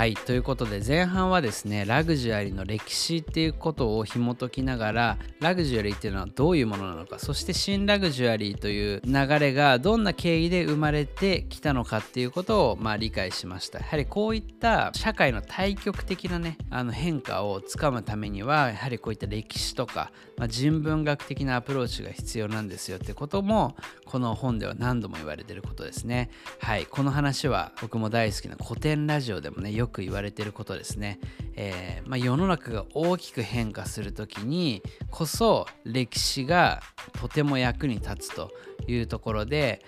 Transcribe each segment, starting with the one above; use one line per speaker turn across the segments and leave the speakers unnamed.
はいということで前半はですねラグジュアリーの歴史っていうことを紐解きながらラグジュアリーっていうのはどういうものなのかそして新ラグジュアリーという流れがどんな経緯で生まれてきたのかっていうことをまあ理解しました。やはりこういった社会の対極的なねあの変化をつかむためにはやはりこういった歴史とか、まあ、人文学的なアプローチが必要なんですよってこともこの本では何度も言われてることですね。はいこの話は僕も大好きな古典ラジオでもねよくく言われてることですね、えー、まあ、世の中が大きく変化する時にこそ歴史がとても役に立つというところで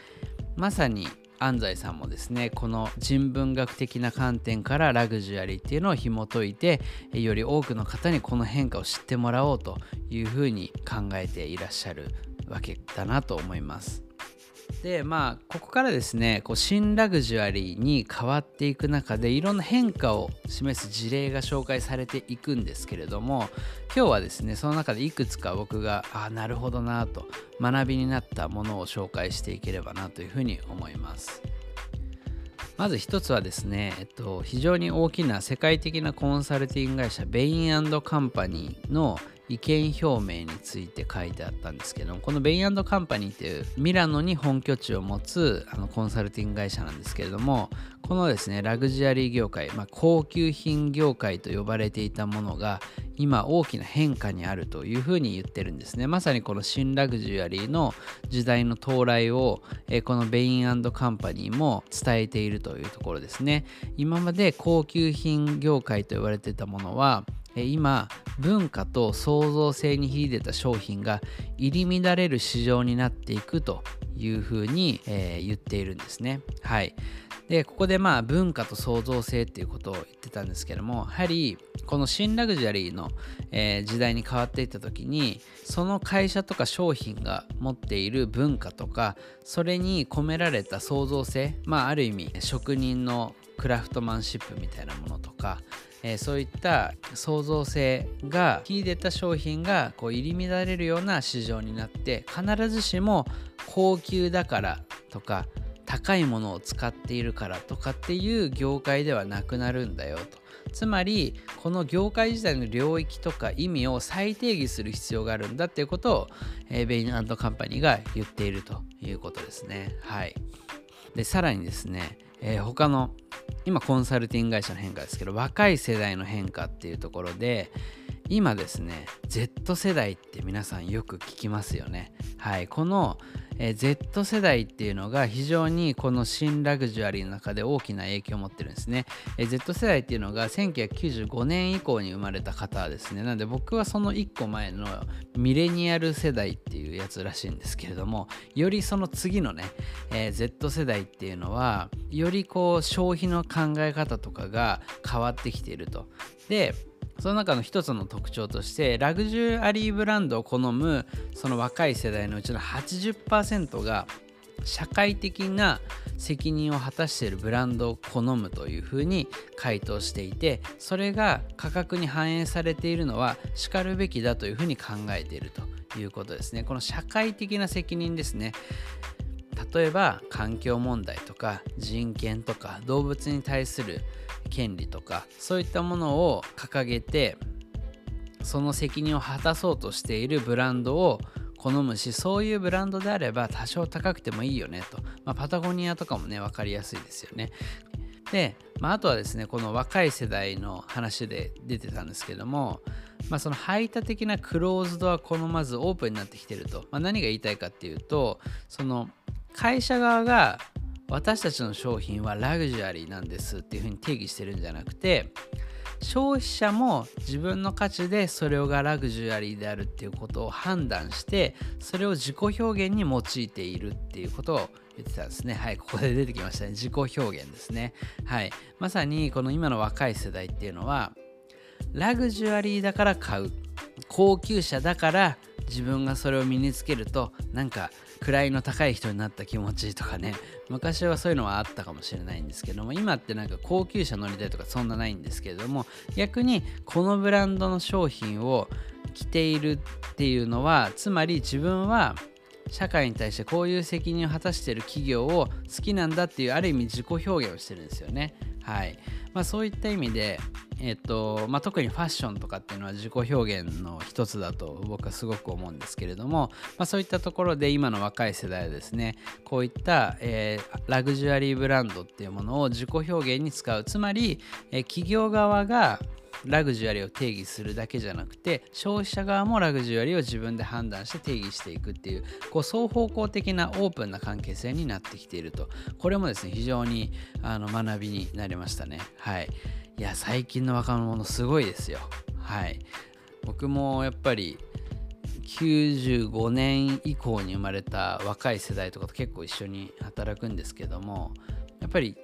まさに安西さんもですねこの人文学的な観点からラグジュアリーっていうのを紐解いてより多くの方にこの変化を知ってもらおうというふうに考えていらっしゃるわけだなと思います。でまあここからですねこう新ラグジュアリーに変わっていく中でいろんな変化を示す事例が紹介されていくんですけれども今日はですねその中でいくつか僕がああなるほどなと学びになったものを紹介していければなというふうに思います。まず一つはですね、えっと、非常に大きな世界的なコンサルティング会社ベインカンパニーの意見表明について書いてあったんですけどこのベインカンパニーっていうミラノに本拠地を持つあのコンサルティング会社なんですけれどもこのですねラグジュアリー業界、まあ、高級品業界と呼ばれていたものが今大きな変化にあるというふうに言ってるんですね。まさにこの新ラグジュアリーの時代の到来を、えこのベインカンパニーも伝えているというところですね。今まで高級品業界と言われてたものは今文化と創造性に秀でた商品が入り乱れる市場になっていくというふうに、えー、言っているんですね。はい。でここでまあ文化と創造性っていうことを言ってたんですけどもやはりこの新ラグジュアリーの、えー、時代に変わっていった時にその会社とか商品が持っている文化とかそれに込められた創造性まあある意味職人のクラフトマンシップみたいなものとかえー、そういった創造性が秀でた商品がこう入り乱れるような市場になって必ずしも高級だからとか高いものを使っているからとかっていう業界ではなくなるんだよと。つまりこの業界自体の領域とか意味を再定義する必要があるんだっていうことを、え、ベインカンパニーが言っているということですね。はい。でさらにですね、えー、他の今コンサルティング会社の変化ですけど若い世代の変化っていうところで今ですね Z 世代って皆さんよく聞きますよねはいこのえ Z 世代っていうのが非常にこの新ラグジュアリーの中で大きな影響を持ってるんですね。え Z 世代っていうのが1995年以降に生まれた方ですね。なので僕はその1個前のミレニアル世代ってうやつらしいんですけれども、よりその次のね、えー、Z 世代っていうのは、よりこう消費の考え方とかが変わってきていると。で、その中の一つの特徴としてラグジュアリーブランドを好むその若い世代のうちの80%が社会的な責任を果たしているブランドを好むというふうに回答していてそれが価格に反映されているのはしかるべきだというふうに考えているということですね。この社会的な責任ですね。例えば環境問題とか人権とか動物に対する権利とかそういったものを掲げてその責任を果たそうとしているブランドを好むしそういうブランドであれば多少高くてもいいよねと、まあ、パタゴニアとかもね分かりやすいですよね。で、まあ、あとはですねこの若い世代の話で出てたんですけども、まあ、その排他的なクローズドは好まずオープンになってきてると、まあ、何が言いたいかっていうとその会社側が私たちの商品はラグジュアリーなんですっていうふうに定義してるんじゃなくて消費者も自分の価値でそれがラグジュアリーであるっていうことを判断してそれを自己表現に用いているっていうことを言ってたんですね。はい、ここで出てきましたね。自己表現ですね。はい。まさにこの今の若い世代っていうのはラグジュアリーだから買う。高級車だから自分がそれを身につけるとなんか位の高い人になった気持ちとかね。昔はそういうのはあったかもしれないんですけども今ってなんか高級車乗りたいとかそんなないんですけれども逆にこのブランドの商品を着ているっていうのはつまり自分は社会に対してこういう責任を果たしている企業を好きなんだっていうある意味自己表現をしてるんですよね。はいまあ、そういった意味で、えっとまあ、特にファッションとかっていうのは自己表現の一つだと僕はすごく思うんですけれども、まあ、そういったところで今の若い世代はですねこういった、えー、ラグジュアリーブランドっていうものを自己表現に使うつまり、えー、企業側がラグジュアリーを定義するだけじゃなくて消費者側もラグジュアリーを自分で判断して定義していくっていうこう双方向的なオープンな関係性になってきていると。これもですね非常にあの学びになりましたね。はい。いや最近の若者すごいですよ。はい。僕もやっぱり95年以降に生まれた若い世代とかと結構一緒に働くんですけどもやっぱり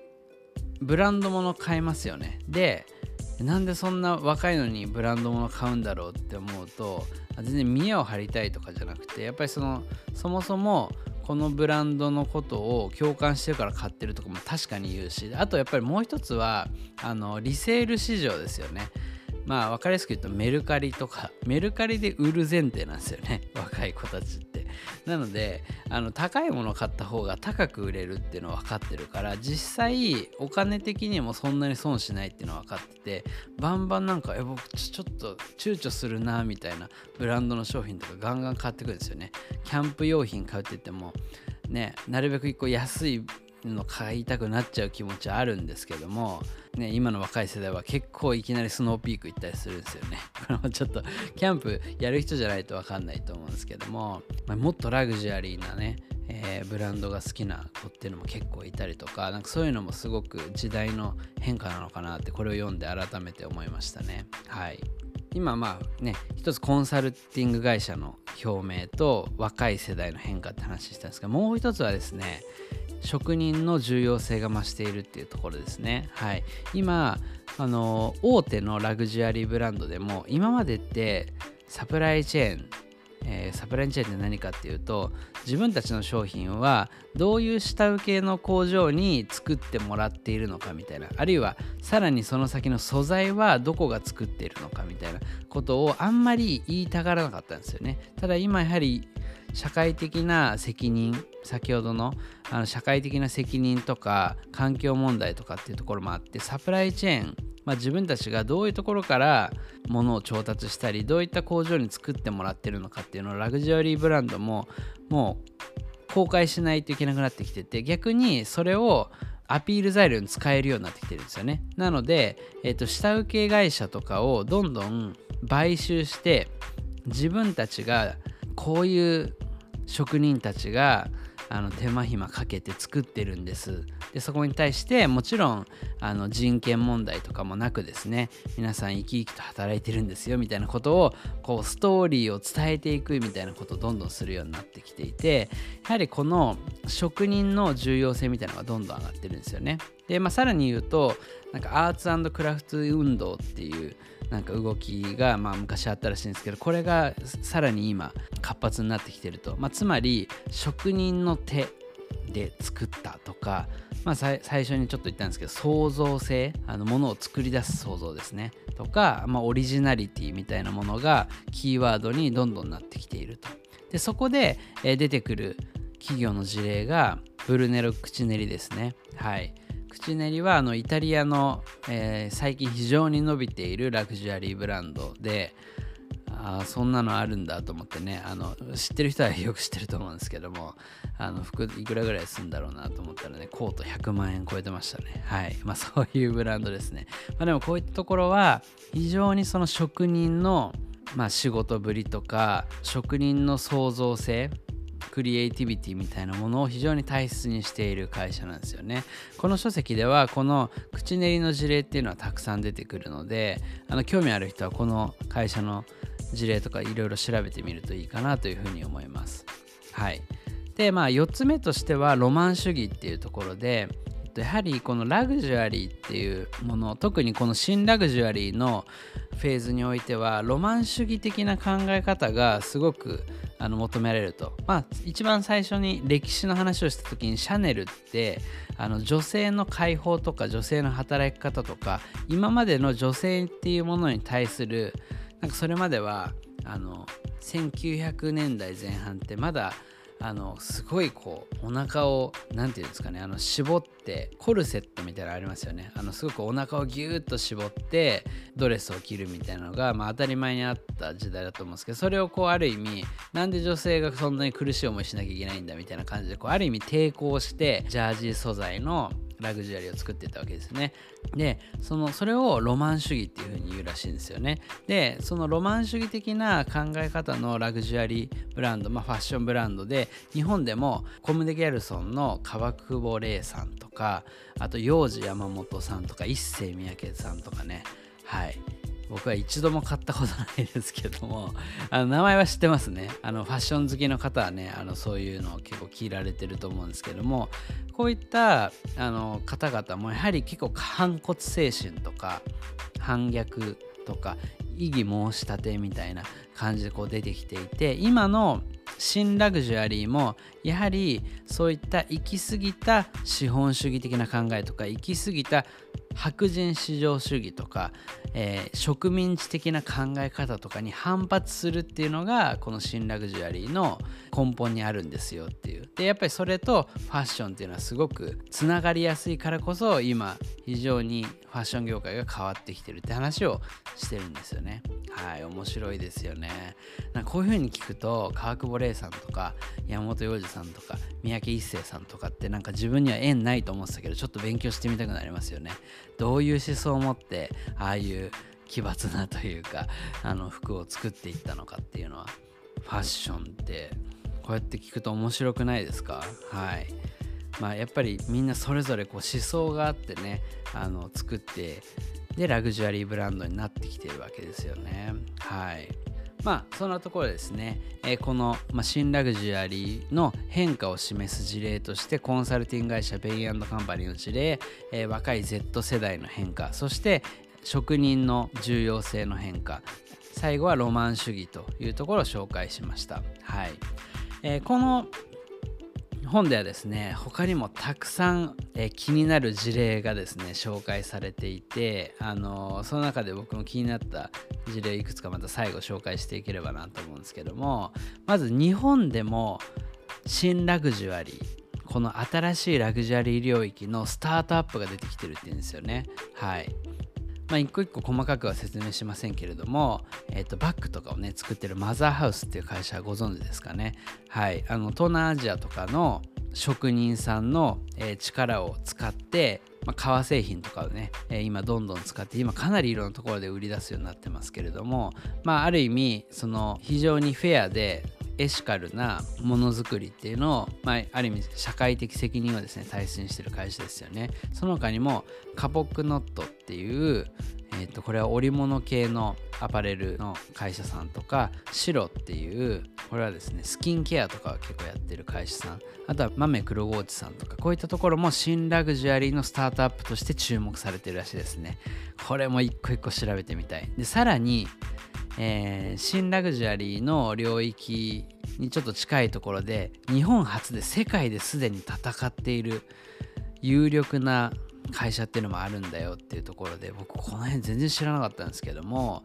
ブランドもの買いますよね。でなんでそんな若いのにブランド物買うんだろうって思うと全然見栄を張りたいとかじゃなくてやっぱりそのそもそもこのブランドのことを共感してるから買ってるとかも確かに言うしあとやっぱりもう一つはあのリセール市場ですよね。まあ分かりやすく言うとメルカリとかメルカリで売る前提なんですよね。若い子たちって。なのであの高いものを買った方が高く売れるっていうのは分かってるから実際お金的にもそんなに損しないっていうのは分かっててバンバンなんかえ僕ちょっと躊躇するなみたいなブランドの商品とかガンガン買ってくるんですよね。キャンプ用品買うって言ってもねなるべく1個安いの買いたくなっちゃう気持ちはあるんですけども、ね、今の若い世代は結構いきなりスノーピーク行ったりするんですよね。これもちょっとキャンプやる人じゃないと分かんないと思うんですけども、まあ、もっとラグジュアリーなね、えー、ブランドが好きな子っていうのも結構いたりとかなんかそういうのもすごく時代の変化なのかなってこれを読んで改めて思いましたね。はい今まあね一つコンサルティング会社の表明と若い世代の変化って話したんですがもう一つはですね職人の重要性が増しているっていうところですね。はい、今あの大手のラグジュアリーブランドでも今までってサプライチェーンえー、サプライチェーンって何かっていうと自分たちの商品はどういう下請けの工場に作ってもらっているのかみたいなあるいはさらにその先の素材はどこが作っているのかみたいなことをあんまり言いたがらなかったんですよね。ただ今やはり社会的な責任先ほどのあの社会的な責任とか環境問題とかっていうところもあってサプライチェーン、まあ、自分たちがどういうところから物を調達したりどういった工場に作ってもらってるのかっていうのをラグジュアリーブランドももう公開しないといけなくなってきてて逆にそれをアピール材料に使えるようになってきてるんですよね。なので、えー、と下請け会社とかをどんどん買収して自分たちがこういう職人たちがあの手間暇かけて作ってるんです。でそこに対してもちろんあの人権問題とかもなくですね皆さん生き生きと働いてるんですよみたいなことをこうストーリーを伝えていくみたいなことをどんどんするようになってきていてやはりこの職人の重要性みたいなのがどんどん上がってるんですよね。で、まあ、さらに言うとなんかアーツクラフト運動っていうなんか動きがまあ昔あったらしいんですけどこれがさらに今活発になってきてると、まあ、つまり職人の手で作ったとか、まあ、最初にちょっと言ったんですけど創造性あのものを作り出す創造ですね。とか、まあ、オリジナリティみたいなものがキーワードにどんどんなってきていると。でそこで、出てくる企業の事例がブルネロ口練りですね。はい。口練りはあのイタリアの、えー、最近非常に伸びているラグジュアリーブランドであそんなのあるんだと思ってねあの知ってる人はよく知ってると思うんですけどもあの服いくらぐらいするんだろうなと思ったらねコート100万円超えてましたね。はい。まあそういうブランドですね、まあ、でもこういったところは非常にその職人のまあ、仕事ぶりとか職人の創造性クリエイティビティみたいなものを非常に大切にしている会社なんですよね。この書籍ではこの口練りの事例っていうのはたくさん出てくるのであの興味ある人はこの会社の事例とかいろいろ調べてみるといいかなというふうに思います。はい。でまあ4つ目としてはロマン主義っていうところでやはりこのラグジュアリーっていうもの特にこの新ラグジュアリーのフェーズにおいてはロマン主義的な考え方がすごくあの求められると、まあ、一番最初に歴史の話をした時にシャネルってあの女性の解放とか女性の働き方とか今までの女性っていうものに対するなんかそれまではあの1900年代前半ってまだあのすごいこうお腹を何て言うんですかねあの絞ってコルセットみたいなのありますよね。あのすごくお腹をギューッと絞ってドレスを着るみたいなのが、まあ、当たり前にあった時代だと思うんですけどそれをこうある意味なんで女性がそんなに苦しい思いしなきゃいけないんだみたいな感じでこうある意味抵抗してジャージー素材のラグジュアリーを作ってたわけですね。でそのそれをロマン主義っていうふうに言うらしいんですよね。でそのロマン主義的な考え方のラグジュアリーブランド、まあ、ファッションブランドで日本でもコムデ・ギャルソンの川久保玲さんとかあと幼児山本さんとか一世三宅さんとかねはい僕は一度も買ったことないですけども あの名前は知ってますね。あのファッション好きの方はねあのそういうのを結構聞られてると思うんですけどもこういったあの方々もやはり結構反骨精神とか反逆とか異議申し立てみたいな感じでこう出てきていて今の新ラグジュアリーもやはりそういった行き過ぎた資本主義的な考えとか行き過ぎた白人至上主義とか、えー、植民地的な考え方とかに反発するっていうのがこの新ラグジュアリーの根本にあるんですよっていう。でやっぱりそれとファッションっていうのはすごくつながりやすいからこそ今非常にファッション業界が変わってきてるって話をしてるんですよね。はい面白いですよね。なこういう風に聞くと川久保玲さんとか山本洋次さんとか三宅一生さんとかってなんか自分には縁ないと思ってたけどちょっと勉強してみたくなりますよね。どういう思想を持ってああいう奇抜なというかあの服を作っていったのかっていうのはファッションってこうやって聞くと面白くないですか？はい。まあやっぱりみんなそれぞれこう思想があってねあの作ってでラグジュアリーブランドになってきてるわけですよね。はい。まあそんなところですね、えー、この、まあ、新ラグジュアリーの変化を示す事例としてコンサルティング会社ベイアンドカンパニーの事例、えー、若い Z 世代の変化そして職人の重要性の変化最後はロマン主義というところを紹介しました。はい、えー、この本ではですね他にもたくさん、え気になる事例がですね紹介されていてあのその中で僕も気になった事例いくつかまた最後紹介していければなと思うんですけどもまず日本でも新ラグジュアリーこの新しいラグジュアリー領域のスタートアップが出てきてるっていうんですよね。はい。まあ、一個一個細かくは説明しませんけれども、えー、とバッグとかをね作ってるマザーハウスっていう会社はご存知ですかね。はい。あの東南アジアとかの職人さんの、え、力を使ってま、革製品とかをね、え、今どんどん使って今かなりいろんなところで売り出すようになってますけれどもまあある意味その非常にフェアでエシカルなものづくりっていうのを、まあ、ある意味社会的責任をですね大切にしてる会社ですよね。その他にもカポックノットっていうえー、とこれは織物系のアパレルの会社さんとかシロっていうこれはですねスキンケアとかを結構やってる会社さん。あとは豆黒河内さんとかこういったところも新ラグジュアリーのスタートアップとして注目されてるらしいですね。これも一個一個調べてみたい。でさらに、えー、新ラグジュアリーの領域にちょっと近いところで日本初で世界ですでに戦っている有力な会社っていうのもあるんだよっていうところで僕この辺全然知らなかったんですけども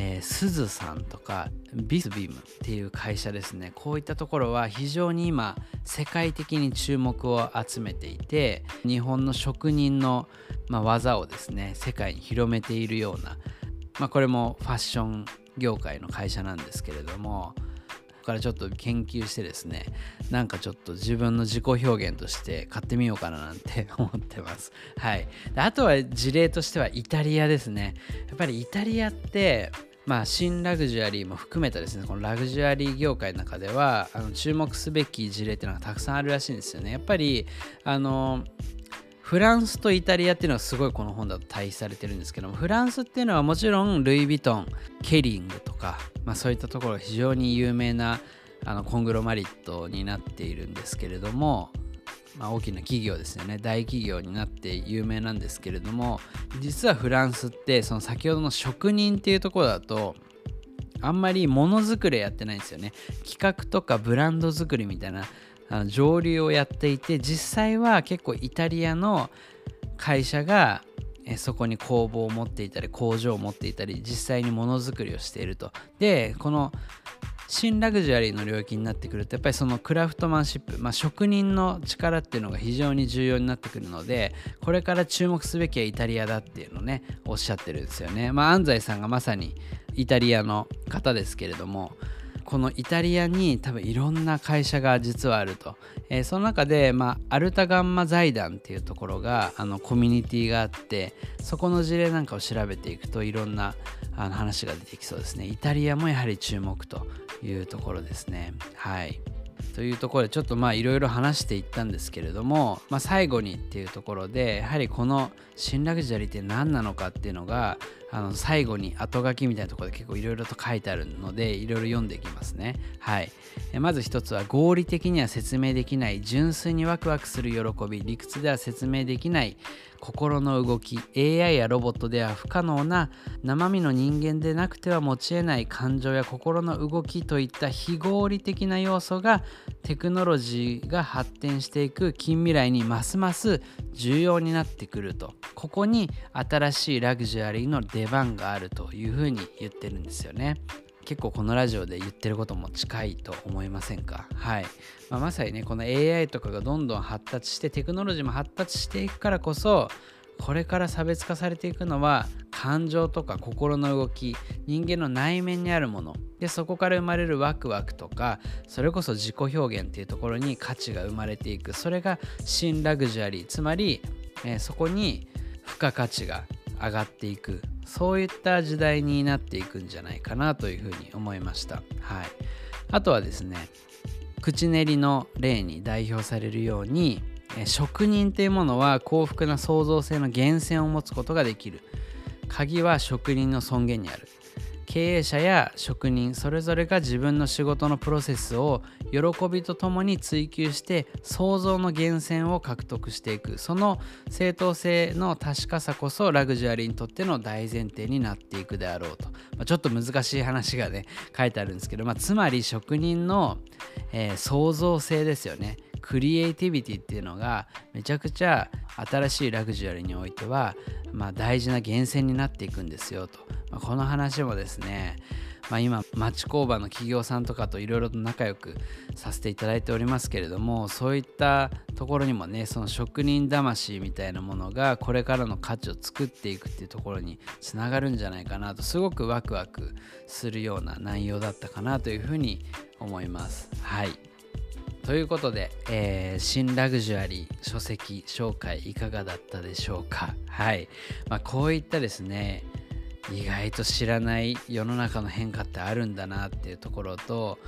えー、すずさんとかビスビームっていう会社ですね。こういったところは非常に今世界的に注目を集めていて日本の職人の、まあ、技をですね世界に広めているような、まあ、これもファッション業界の会社なんですけれどもここからちょっと研究してですねなんかちょっと自分の自己表現として買ってみようかななんて思ってます。はい。あとは事例としてはイタリアですね。やっぱりイタリアってまあ、新ラグジュアリーも含めたですねこのラグジュアリー業界の中ではあの注目すべき事例っていうのがたくさんあるらしいんですよね。やっぱりあのフランスとイタリアっていうのはすごいこの本だと対比されてるんですけどもフランスっていうのはもちろんルイ・ヴィトンケリングとか、まあ、そういったところ非常に有名なあのコングロマリットになっているんですけれども、まあ、大きな企業ですよね。大企業になって有名なんですけれども実はフランスってその先ほどの職人っていうところだとあんまりものづくりやってないんですよね。企画とかブランド作りみたいなあの上流をやっていて実際は結構イタリアの会社がそこに工房を持っていたり工場を持っていたり実際にものづくりをしているとでこの新ラグジュアリーの領域になってくるとやっぱりそのクラフトマンシップ、まあ、職人の力っていうのが非常に重要になってくるのでこれから注目すべきはイタリアだっていうのをねおっしゃってるんですよね。まあ、安西さんがまさにイタリアの方ですけれどもこのイタリアに多分いろんな会社が実はあると、えー、その中で、まあ、アルタガンマ財団っていうところがあのコミュニティがあってそこの事例なんかを調べていくといろんなあの話が出てきそうですね。イタリアもやはり注目というところですね。はい。というところでちょっとまあいろいろ話していったんですけれども、まあ、最後にっていうところでやはりこの新ラグジュアリーって何なのかっていうのがあの最後に後書きみたいなところで結構いろいろと書いてあるのでいろいろ読んでいきますね。はい、まず一つは合理的には説明できない純粋にワクワクする喜び理屈では説明できない心の動き AI やロボットでは不可能な生身の人間でなくては持ち得ない感情や心の動きといった非合理的な要素がテクノロジーが発展していく近未来にますます重要になってくるとここに新しいラグジュアリーの出番があるというふうに言ってるんですよね。結構このラジオで言ってることも近いと思いませんか？はい、まあ、まさにねこの AI とかがどんどん発達してテクノロジーも発達していくからこそこれから差別化されていくのは感情とか心の動き人間の内面にあるもの。でそこから生まれるワクワクとかそれこそ自己表現っていうところに価値が生まれていく。それが新ラグジュアリー。つまり、えー、そこに付加価値が上がっていく。そういった時代になっていくんじゃないかなというふうに思いました。はい、あとはですね口練りの例に代表されるように職人というものは幸福な創造性の源泉を持つことができる。鍵は職人の尊厳にある。経営者や職人それぞれが自分の仕事のプロセスを喜びとともに追求して創造の源泉を獲得していく。その正当性の確かさこそラグジュアリーにとっての大前提になっていくであろうと、まあ、ちょっと難しい話がね書いてあるんですけど、まあ、つまり職人の、えー、創造性ですよね。クリエイティビティっていうのがめちゃくちゃ新しいラグジュアリーにおいては、まあ、大事な源泉になっていくんですよと、まあ、この話もですね、まあ、今町工場の企業さんとかといろいろと仲良くさせていただいておりますけれどもそういったところにもねその職人魂みたいなものがこれからの価値を作っていくっていうところにつながるんじゃないかなとすごくワクワクするような内容だったかなというふうに思います。はいということで、えー、新ラグジュアリー書籍紹介いかがだったでしょうか？はい、まあ、こういったですね意外と知らない世の中の変化ってあるんだなっていうところと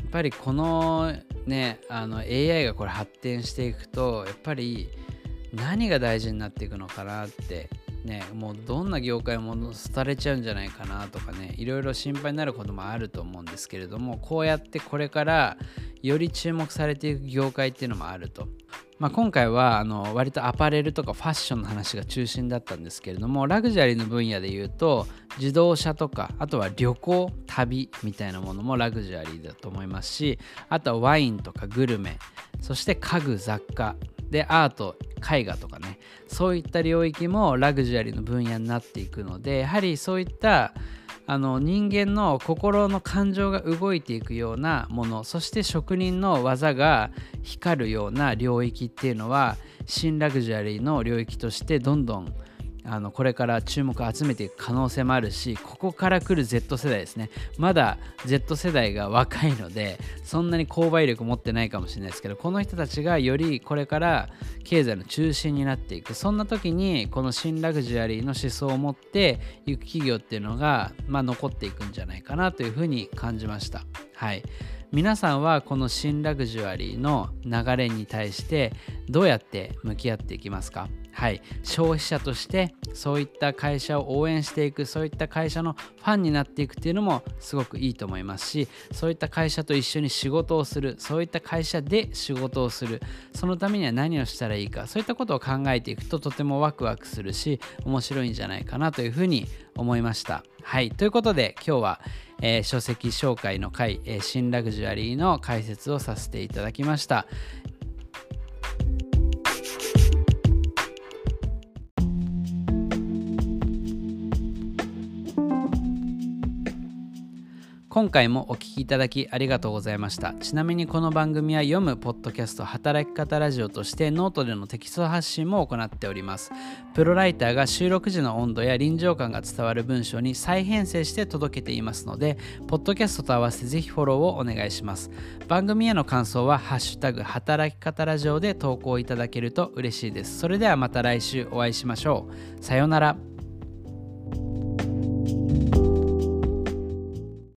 やっぱりこのねあの AI がこれ発展していくとやっぱり何が大事になっていくのかなってね、もうどんな業界も廃れちゃうんじゃないかなとかねいろいろ心配になることもあると思うんですけれどもこうやってこれからより注目されていく業界っていうのもあると。まあ、今回はあの割とアパレルとかファッションの話が中心だったんですけれどもラグジュアリーの分野で言うと自動車とかあとは旅行旅みたいなものもラグジュアリーだと思いますしあとはワインとかグルメそして家具雑貨でアート絵画とかねそういった領域もラグジュアリーの分野になっていくのでやはりそういったあの人間の心の感情が動いていくようなものそして職人の技が光るような領域っていうのは新ラグジュアリーの領域としてどんどんあのこれから注目を集めていく可能性もあるしここから来る Z 世代ですね。まだ Z 世代が若いのでそんなに購買力持ってないかもしれないですけどこの人たちがよりこれから経済の中心になっていく。そんな時にこの新ラグジュアリーの思想を持っていく企業っていうのが、まあ、残っていくんじゃないかなというふうに感じました。はい。皆さんはこの新ラグジュアリーの流れに対してどうやって向き合っていきますか？はい、消費者としてそういった会社を応援していくそういった会社のファンになっていくっていうのもすごくいいと思いますしそういった会社と一緒に仕事をするそういった会社で仕事をするそのためには何をしたらいいかそういったことを考えていくととてもワクワクするし面白いんじゃないかなというふうに思いました。はいということで今日はえー、書籍紹介の回、えー、新ラグジュアリーの解説をさせていただきました。今回もお聴きいただきありがとうございました。ちなみにこの番組は読むポッドキャスト働き方ラジオとしてノートでのテキスト発信も行っております。プロライターが収録時の温度や臨場感が伝わる文章に再編成して届けていますのでポッドキャストと合わせてぜひフォローをお願いします。番組への感想はハッシュタグ働き方ラジオで投稿いただけると嬉しいです。それではまた来週お会いしましょう。さようなら。